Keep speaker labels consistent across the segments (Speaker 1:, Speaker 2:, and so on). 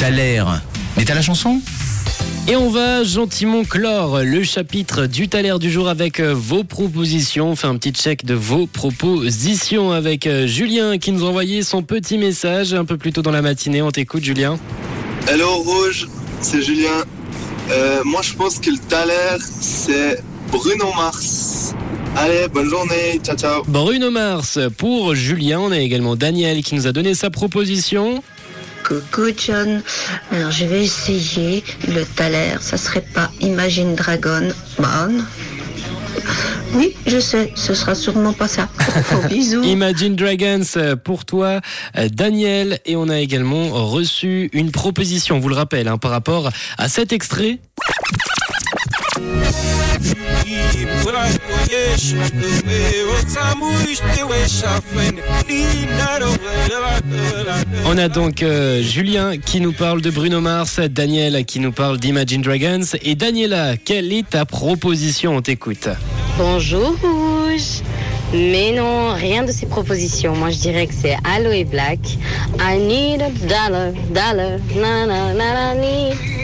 Speaker 1: T'as l'air. Mais t'as la chanson?
Speaker 2: Et on va gentiment clore le chapitre du Thaler du jour avec euh, vos propositions. On fait un petit check de vos propositions avec euh, Julien qui nous a envoyé son petit message un peu plus tôt dans la matinée. On t'écoute Julien.
Speaker 3: Hello Rouge, c'est Julien. Euh, moi je pense que le Thaler c'est Bruno Mars. Allez, bonne journée, ciao ciao.
Speaker 2: Bruno Mars pour Julien. On a également Daniel qui nous a donné sa proposition.
Speaker 4: Coucou John. Alors je vais essayer le Thaler. Ça serait pas Imagine Dragon. Bon. Oui, je sais, ce sera sûrement pas ça. Bisous.
Speaker 2: Imagine Dragons euh, pour toi, euh, Daniel. Et on a également reçu une proposition, on vous le rappelle, hein, par rapport à cet extrait. On a donc euh, Julien qui nous parle de Bruno Mars, Daniel qui nous parle d'Imagine Dragons. Et Daniela, quelle est ta proposition On t'écoute.
Speaker 5: Bonjour Rouge. Mais non, rien de ces propositions. Moi, je dirais que c'est Aloe Black. I need a dollar, dollar.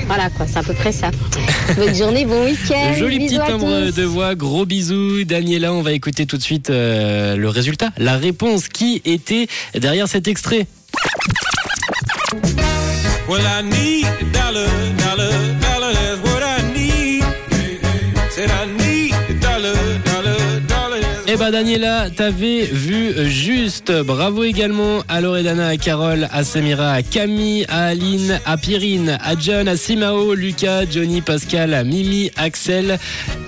Speaker 5: Voilà quoi, c'est à peu près ça. Bonne journée, bon week-end.
Speaker 2: Joli petit timbre de voix, gros bisous. Daniela, on va écouter tout de suite euh, le résultat, la réponse qui était derrière cet extrait?
Speaker 6: Well, I need a dollar, dollar,
Speaker 2: Eh ben Daniela, t'avais vu juste. Bravo également à Loredana, à Carole, à Samira, à Camille, à Aline, à Pierine, à John, à Simao, Lucas, Johnny, Pascal, à Mimi, Axel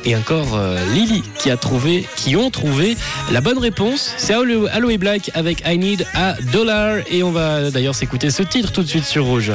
Speaker 2: et encore euh, Lily qui a trouvé, qui ont trouvé la bonne réponse. C'est Aloe Black avec I Need a Dollar et on va d'ailleurs s'écouter ce titre tout de suite sur Rouge.